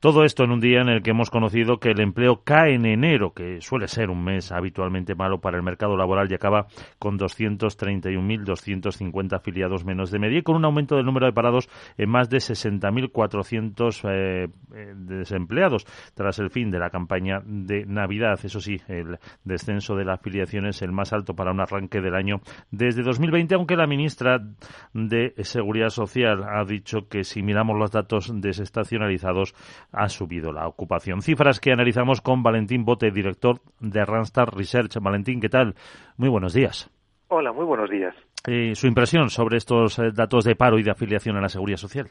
Todo esto en un día en el que hemos conocido que el empleo cae en enero, que suele ser un mes habitualmente malo para el mercado laboral y acaba con 231.250 afiliados menos de media y con un aumento del número de parados en más de 60.400 eh, eh, desempleados tras el fin de la campaña de Navidad. Eso sí, el descenso de la afiliación es el más alto para un arranque del año desde 2020, aunque la ministra de Seguridad Social ha dicho que si miramos los datos desestacionalizados ha subido la ocupación. Cifras que analizamos con Valentín Bote, director de Randstad Research. Valentín, ¿qué tal? Muy buenos días. Hola, muy buenos días. Eh, su impresión sobre estos eh, datos de paro y de afiliación a la seguridad social.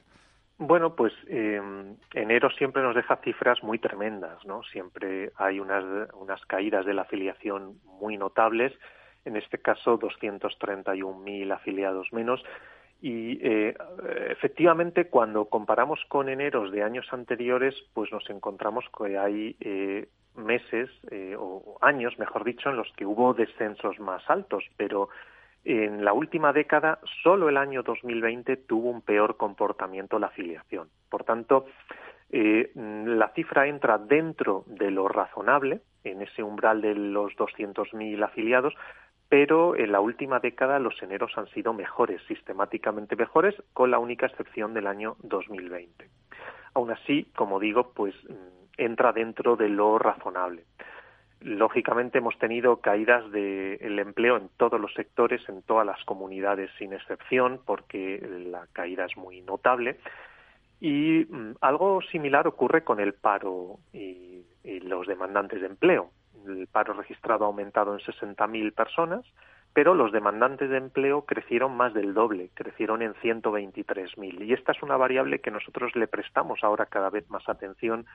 Bueno, pues eh, enero siempre nos deja cifras muy tremendas, ¿no? Siempre hay unas, unas caídas de la afiliación muy notables, en este caso 231.000 afiliados menos, y eh, efectivamente, cuando comparamos con eneros de años anteriores, pues nos encontramos que hay eh, meses eh, o años, mejor dicho, en los que hubo descensos más altos, pero en la última década solo el año 2020 tuvo un peor comportamiento la afiliación. Por tanto, la cifra entra dentro de lo razonable, en ese umbral de los 200.000 afiliados, pero en la última década los eneros han sido mejores, sistemáticamente mejores, con la única excepción del año 2020. Aún así, como digo, pues mm, entra dentro de lo razonable. Lógicamente hemos tenido caídas del empleo en todos los sectores, en todas las comunidades sin excepción, porque la caída es muy notable. Y mm, algo similar ocurre con el paro y los demandantes de empleo el paro registrado ha aumentado en 60.000 personas, pero los demandantes de empleo crecieron más del doble, crecieron en 123.000. Y esta es una variable que nosotros le prestamos ahora cada vez más atención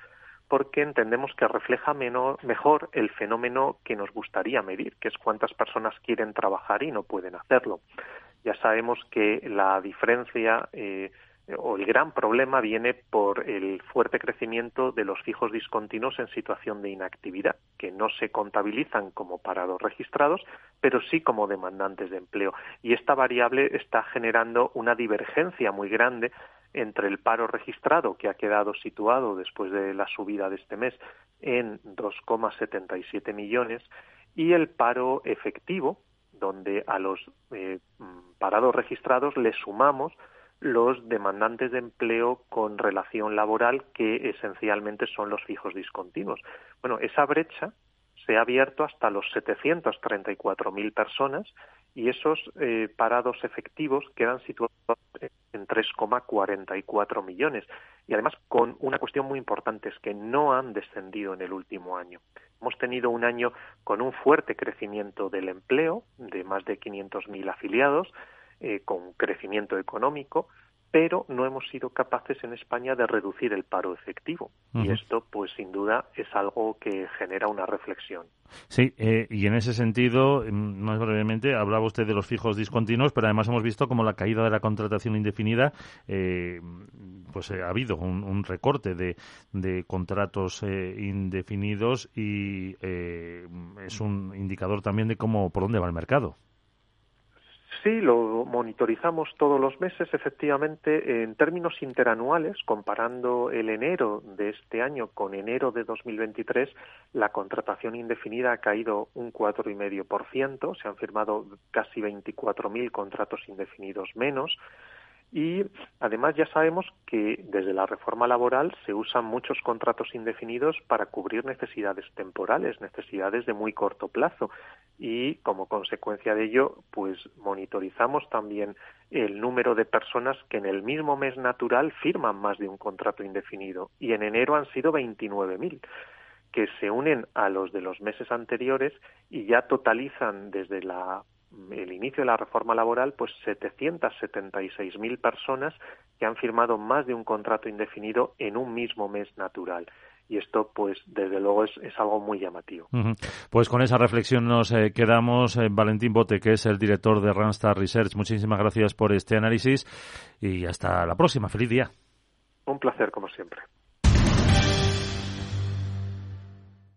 porque entendemos que refleja mejor el fenómeno que nos gustaría medir, que es cuántas personas quieren trabajar y no pueden hacerlo. Ya sabemos que la diferencia eh, o el gran problema viene por el fuerte crecimiento de los fijos discontinuos en situación de inactividad, que no se contabilizan como parados registrados, pero sí como demandantes de empleo. Y esta variable está generando una divergencia muy grande entre el paro registrado, que ha quedado situado después de la subida de este mes en 2,77 millones, y el paro efectivo, donde a los eh, parados registrados le sumamos los demandantes de empleo con relación laboral, que esencialmente son los fijos discontinuos. Bueno, esa brecha se ha abierto hasta los 734.000 personas y esos eh, parados efectivos quedan situados en 3,44 millones. Y además con una cuestión muy importante, es que no han descendido en el último año. Hemos tenido un año con un fuerte crecimiento del empleo, de más de 500.000 afiliados, eh, con crecimiento económico, pero no hemos sido capaces en España de reducir el paro efectivo. Y esto, pues sin duda, es algo que genera una reflexión. Sí, eh, y en ese sentido, mm, más brevemente, hablaba usted de los fijos discontinuos, pero además hemos visto como la caída de la contratación indefinida, eh, pues ha habido un, recorte de, de contratos indefinidos y es un indicador también de cómo por dónde va el mercado. Sí, lo monitorizamos todos los meses, efectivamente, en términos interanuales, comparando el enero de este año con enero de 2023, la contratación indefinida ha caído un 4,5%, se han firmado casi 24.000 contratos indefinidos menos, y además ya sabemos que desde la reforma laboral se usan muchos contratos indefinidos para cubrir necesidades temporales, necesidades de muy corto plazo. Y como consecuencia de ello, pues monitorizamos también el número de personas que en el mismo mes natural firman más de un contrato indefinido. Y en enero han sido 29.000 que se unen a los de los meses anteriores y ya totalizan desde la el inicio de la reforma laboral, pues 776.000 personas que han firmado más de un contrato indefinido en un mismo mes natural. Y esto, pues, desde luego es, algo muy llamativo. Pues con esa reflexión nos eh, quedamos. Eh, Valentín Bote, que es el director de Randstad Research, muchísimas gracias por este análisis y hasta la próxima. Feliz día. Un placer, como siempre.